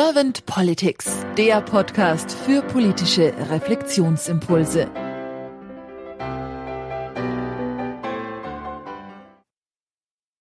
Servant Politics, der Podcast für politische Reflexionsimpulse.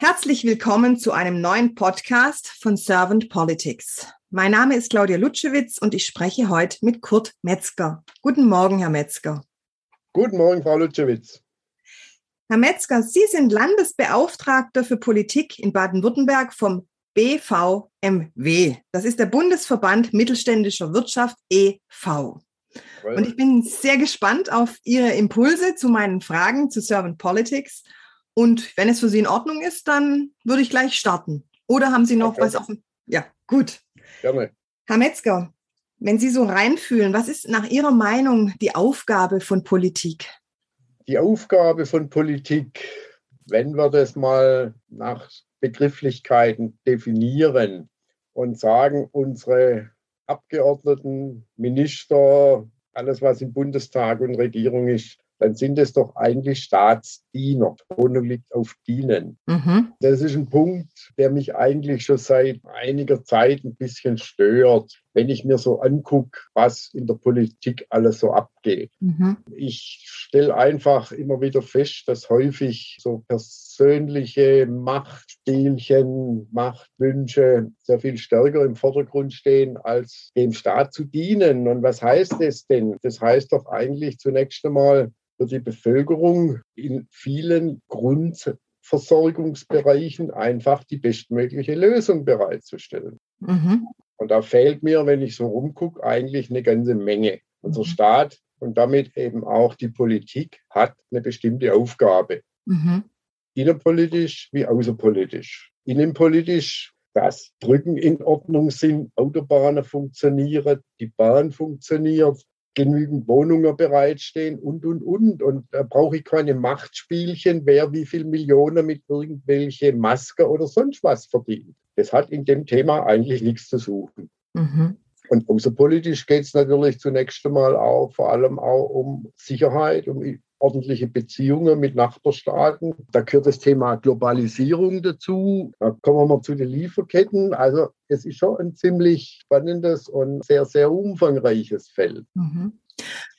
Herzlich willkommen zu einem neuen Podcast von Servant Politics. Mein Name ist Claudia Lutschewitz und ich spreche heute mit Kurt Metzger. Guten Morgen, Herr Metzger. Guten Morgen, Frau Lutschewitz. Herr Metzger, Sie sind Landesbeauftragter für Politik in Baden-Württemberg vom BVMW. Das ist der Bundesverband mittelständischer Wirtschaft e.V. Und ich bin sehr gespannt auf Ihre Impulse zu meinen Fragen zu Servant Politics. Und wenn es für Sie in Ordnung ist, dann würde ich gleich starten. Oder haben Sie noch okay. was offen? Ja, gut. Gerne. Herr Metzger, wenn Sie so reinfühlen, was ist nach Ihrer Meinung die Aufgabe von Politik? die Aufgabe von Politik, wenn wir das mal nach Begrifflichkeiten definieren und sagen, unsere Abgeordneten, Minister, alles, was im Bundestag und Regierung ist, dann sind es doch eigentlich Staatsdiener. Betonung liegt auf Dienen. Mhm. Das ist ein Punkt, der mich eigentlich schon seit einiger Zeit ein bisschen stört, wenn ich mir so angucke, was in der Politik alles so abgeht. Mhm. Ich stelle einfach immer wieder fest, dass häufig so persönliche Machtspielchen, Machtwünsche sehr viel stärker im Vordergrund stehen, als dem Staat zu dienen. Und was heißt das denn? Das heißt doch eigentlich zunächst einmal, für die Bevölkerung in vielen Grundversorgungsbereichen einfach die bestmögliche Lösung bereitzustellen. Mhm. Und da fehlt mir, wenn ich so rumgucke, eigentlich eine ganze Menge. Unser mhm. Staat und damit eben auch die Politik hat eine bestimmte Aufgabe. Mhm. Innenpolitisch wie außerpolitisch. Innenpolitisch, dass Brücken in Ordnung sind, Autobahnen funktionieren, die Bahn funktioniert, genügend Wohnungen bereitstehen und, und, und. Und da brauche ich keine Machtspielchen, wer wie viel Millionen mit irgendwelche Maske oder sonst was verdient. Das hat in dem Thema eigentlich nichts zu suchen. Mhm. Und außerpolitisch geht es natürlich zunächst einmal auch vor allem auch um Sicherheit, um ordentliche Beziehungen mit Nachbarstaaten. Da gehört das Thema Globalisierung dazu. Da kommen wir mal zu den Lieferketten. Also es ist schon ein ziemlich spannendes und sehr, sehr umfangreiches Feld. Mhm.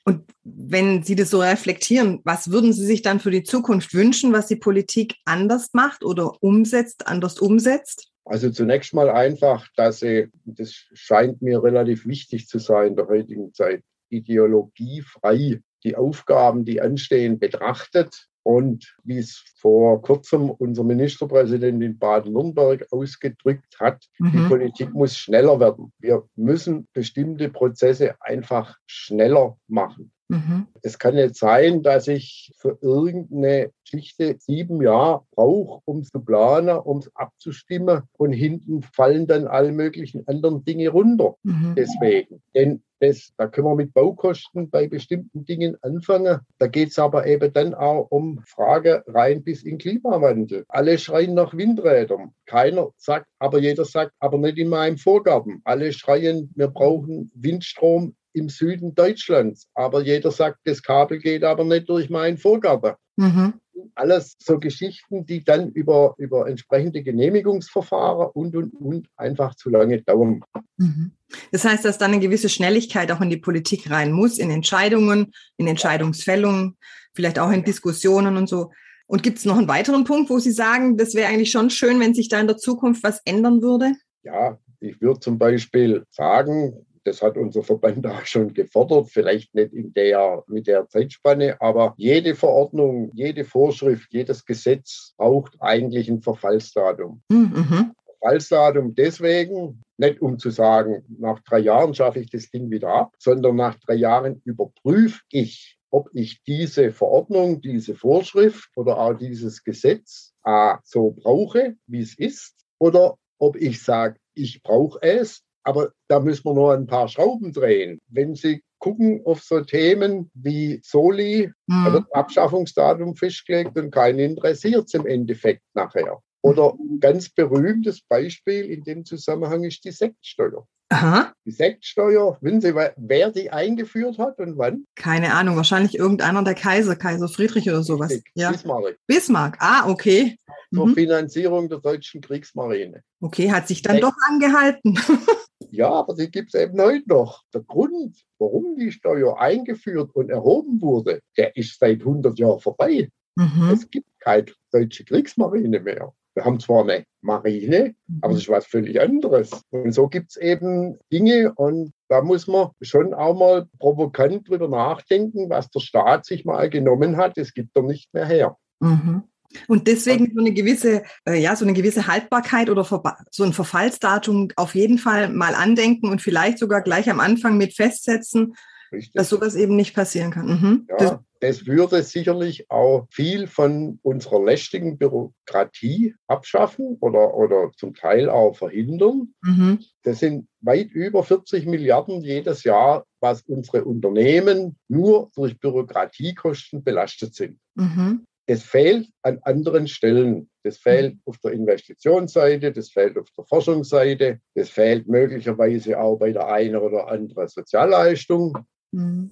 Und wenn Sie das so reflektieren, was würden Sie sich dann für die Zukunft wünschen, was die Politik anders macht oder umsetzt, anders umsetzt? Also zunächst mal einfach, dass sie, das scheint mir relativ wichtig zu sein in der heutigen Zeit, ideologiefrei die Aufgaben, die anstehen, betrachtet und wie es vor kurzem unser Ministerpräsident in Baden-Württemberg ausgedrückt hat, mhm. die Politik muss schneller werden. Wir müssen bestimmte Prozesse einfach schneller machen. Mhm. Es kann nicht sein, dass ich für irgendeine Geschichte sieben Jahre brauche, um zu planen, um es abzustimmen und hinten fallen dann alle möglichen anderen Dinge runter. Mhm. Deswegen. Denn das, da können wir mit Baukosten bei bestimmten Dingen anfangen. Da geht es aber eben dann auch um Frage rein bis in Klimawandel. Alle schreien nach Windrädern. Keiner sagt, aber jeder sagt, aber nicht in meinem Vorgaben. Alle schreien, wir brauchen Windstrom im Süden Deutschlands. Aber jeder sagt, das Kabel geht aber nicht durch meinen Vorgarten. Mhm. Alles so Geschichten, die dann über, über entsprechende Genehmigungsverfahren und, und, und einfach zu lange dauern. Mhm. Das heißt, dass dann eine gewisse Schnelligkeit auch in die Politik rein muss, in Entscheidungen, in Entscheidungsfällungen, vielleicht auch in Diskussionen und so. Und gibt es noch einen weiteren Punkt, wo Sie sagen, das wäre eigentlich schon schön, wenn sich da in der Zukunft was ändern würde? Ja, ich würde zum Beispiel sagen, das hat unser Verband auch schon gefordert, vielleicht nicht in der, mit der Zeitspanne, aber jede Verordnung, jede Vorschrift, jedes Gesetz braucht eigentlich ein Verfallsdatum. Mhm. Verfallsdatum deswegen, nicht um zu sagen, nach drei Jahren schaffe ich das Ding wieder ab, sondern nach drei Jahren überprüfe ich, ob ich diese Verordnung, diese Vorschrift oder auch dieses Gesetz A, so brauche, wie es ist, oder ob ich sage, ich brauche es, aber da müssen wir nur ein paar Schrauben drehen. Wenn Sie gucken auf so Themen wie Soli, mhm. da wird Abschaffungsdatum festgelegt und keinen interessiert es im Endeffekt nachher. Oder ein ganz berühmtes Beispiel in dem Zusammenhang ist die Sektsteuer. Aha. Die Sektsteuer, wissen Sie, wer die eingeführt hat und wann? Keine Ahnung, wahrscheinlich irgendeiner der Kaiser, Kaiser Friedrich oder sowas. Ja. Bismarck. Bismarck, ah, okay. Zur mhm. Finanzierung der deutschen Kriegsmarine. Okay, hat sich dann Sekt. doch angehalten. Ja, aber die gibt es eben heute noch. Der Grund, warum die Steuer eingeführt und erhoben wurde, der ist seit 100 Jahren vorbei. Mhm. Es gibt keine deutsche Kriegsmarine mehr. Wir haben zwar eine Marine, aber das ist was völlig anderes. Und so gibt es eben Dinge und da muss man schon auch mal provokant drüber nachdenken, was der Staat sich mal genommen hat. Das gibt er nicht mehr her. Mhm. Und deswegen so eine gewisse, äh, ja, so eine gewisse Haltbarkeit oder so ein Verfallsdatum auf jeden Fall mal andenken und vielleicht sogar gleich am Anfang mit festsetzen, Richtig. dass sowas eben nicht passieren kann. Mhm. Ja, das, das würde sicherlich auch viel von unserer lästigen Bürokratie abschaffen oder, oder zum Teil auch verhindern. Mhm. Das sind weit über 40 Milliarden jedes Jahr, was unsere Unternehmen nur durch Bürokratiekosten belastet sind. Mhm. Das fehlt an anderen Stellen. Das fehlt auf der Investitionsseite, das fehlt auf der Forschungsseite, das fehlt möglicherweise auch bei der einen oder anderen Sozialleistung. Mhm.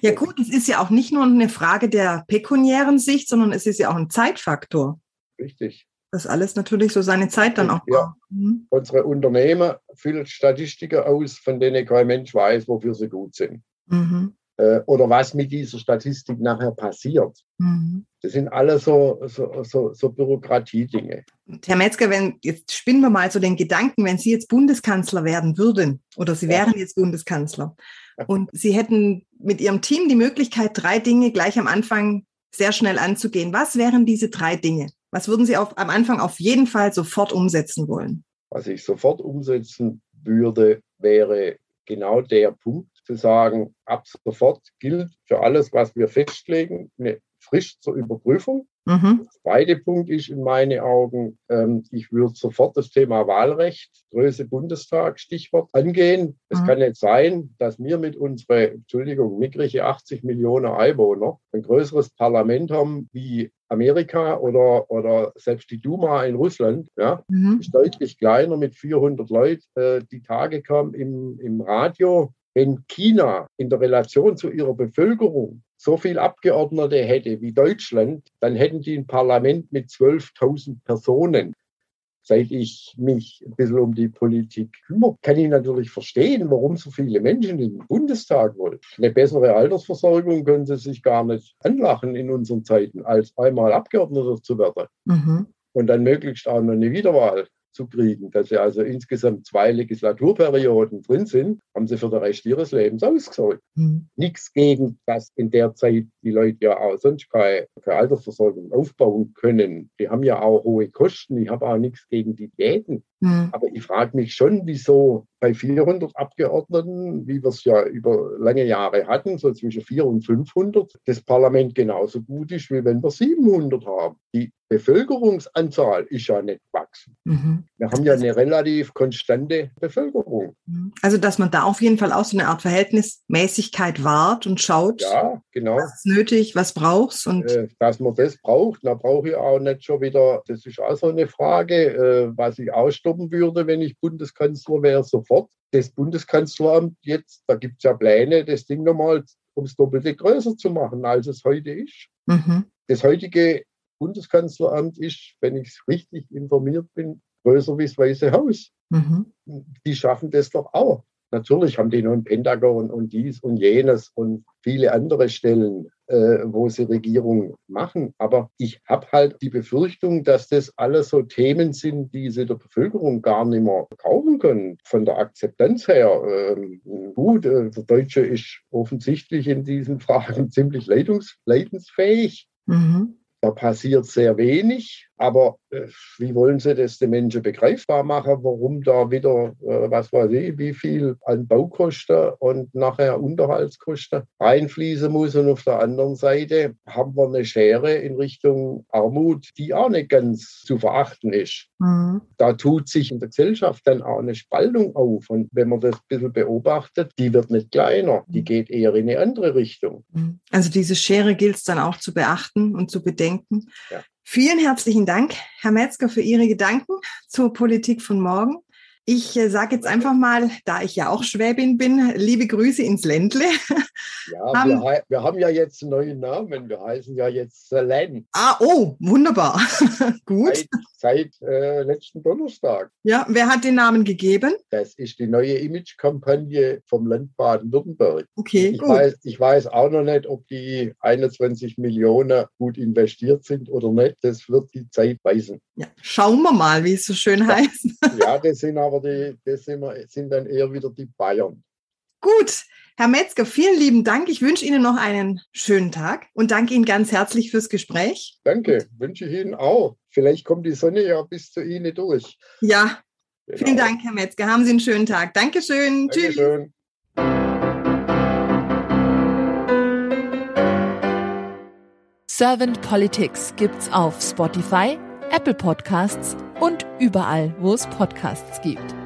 Ja gut, es ist ja auch nicht nur eine Frage der pekuniären Sicht, sondern es ist ja auch ein Zeitfaktor. Richtig. Das alles natürlich so seine Zeit dann auch ja. Mhm. Unsere Unternehmen füllen Statistiken aus, von denen kein Mensch weiß, wofür sie gut sind. Mhm. Äh, oder was mit dieser Statistik nachher passiert. Mhm. Das sind alle so, so, so, so Bürokratiedinge. Herr Metzger, wenn, jetzt spinnen wir mal so den Gedanken, wenn Sie jetzt Bundeskanzler werden würden oder Sie wären ja. jetzt Bundeskanzler und Sie hätten mit Ihrem Team die Möglichkeit, drei Dinge gleich am Anfang sehr schnell anzugehen. Was wären diese drei Dinge? Was würden Sie auf, am Anfang auf jeden Fall sofort umsetzen wollen? Was ich sofort umsetzen würde, wäre genau der Punkt zu sagen, ab sofort gilt für alles, was wir festlegen, eine Frist zur Überprüfung. Mhm. Der zweite Punkt ist in meinen Augen, ähm, ich würde sofort das Thema Wahlrecht, Größe Bundestag, Stichwort angehen. Es mhm. kann nicht sein, dass wir mit unseren, Entschuldigung, mickrige 80 Millionen Einwohner ein größeres Parlament haben wie Amerika oder, oder selbst die Duma in Russland, ja, mhm. ist deutlich kleiner mit 400 Leuten. Äh, die Tage kam im, im Radio, wenn China in der Relation zu ihrer Bevölkerung so viel Abgeordnete hätte wie Deutschland, dann hätten die ein Parlament mit 12.000 Personen. Seit ich mich ein bisschen um die Politik kümmere, kann ich natürlich verstehen, warum so viele Menschen in den Bundestag wollen. Eine bessere Altersversorgung können sie sich gar nicht anlachen in unseren Zeiten, als einmal Abgeordneter zu werden. Mhm. Und dann möglichst auch noch eine Wiederwahl zu kriegen. Dass sie also insgesamt zwei Legislaturperioden drin sind, haben sie für den Rest ihres Lebens ausgesorgt. Mhm. Nichts gegen, dass in der Zeit die Leute ja auch sonst keine, keine Altersversorgung aufbauen können. Die haben ja auch hohe Kosten. Ich habe auch nichts gegen die Diäten. Mhm. Aber ich frage mich schon, wieso bei 400 Abgeordneten, wie wir es ja über lange Jahre hatten, so zwischen 400 und 500, das Parlament genauso gut ist, wie wenn wir 700 haben. Die Bevölkerungsanzahl ist ja nicht wachsen. Mhm. Wir haben ja eine relativ konstante Bevölkerung. Mhm. Also, dass man da auf jeden Fall auch so eine Art Verhältnismäßigkeit wahrt und schaut, ja, genau. was ist nötig, was brauchst und äh, dass man das braucht, da brauche ich auch nicht schon wieder, das ist auch so eine Frage, äh, was ich ausstoppen würde, wenn ich Bundeskanzler wäre, sofort. Das Bundeskanzleramt jetzt, da gibt es ja Pläne, das Ding nochmal ums Doppelte größer zu machen, als es heute ist. Mhm. Das heutige Bundeskanzleramt ist, wenn ich richtig informiert bin, größer wie das Weiße Haus. Mhm. Die schaffen das doch auch. Natürlich haben die noch ein Pentagon und dies und jenes und viele andere Stellen, äh, wo sie Regierung machen. Aber ich habe halt die Befürchtung, dass das alles so Themen sind, die sie der Bevölkerung gar nicht mehr kaufen können. Von der Akzeptanz her, äh, gut, äh, der Deutsche ist offensichtlich in diesen Fragen ziemlich leidensfähig. Mhm. Da passiert sehr wenig, aber äh, wie wollen Sie das den Menschen begreifbar machen, warum da wieder, äh, was weiß ich, wie viel an Baukosten und nachher Unterhaltskosten reinfließen muss. Und auf der anderen Seite haben wir eine Schere in Richtung Armut, die auch nicht ganz zu verachten ist. Mhm. Da tut sich in der Gesellschaft dann auch eine Spaltung auf. Und wenn man das ein bisschen beobachtet, die wird nicht kleiner, die mhm. geht eher in eine andere Richtung. Mhm. Also diese Schere gilt es dann auch zu beachten und zu bedenken. Ja. Vielen herzlichen Dank, Herr Metzger, für Ihre Gedanken zur Politik von morgen. Ich äh, sage jetzt einfach mal, da ich ja auch Schwäbin bin, liebe Grüße ins Ländle. Ja, um, wir, wir, haben ja jetzt einen neuen Namen. Wir heißen ja jetzt Selen. Ah, oh, wunderbar. Gut. Seit, äh, letzten Donnerstag. Ja, wer hat den Namen gegeben? Das ist die neue Image-Kampagne vom Land Baden-Württemberg. Okay, ich gut. Weiß, ich weiß auch noch nicht, ob die 21 Millionen gut investiert sind oder nicht. Das wird die Zeit weisen. Ja, schauen wir mal, wie es so schön heißt. Ja, das sind aber die, das sind, sind dann eher wieder die Bayern. Gut, Herr Metzger, vielen lieben Dank. Ich wünsche Ihnen noch einen schönen Tag und danke Ihnen ganz herzlich fürs Gespräch. Danke, wünsche ich Ihnen auch. Vielleicht kommt die Sonne ja bis zu Ihnen durch. Ja, genau. vielen Dank, Herr Metzger. Haben Sie einen schönen Tag. Dankeschön. Dankeschön. Tschüss. Servant Politics gibt's auf Spotify, Apple Podcasts und überall, wo es Podcasts gibt.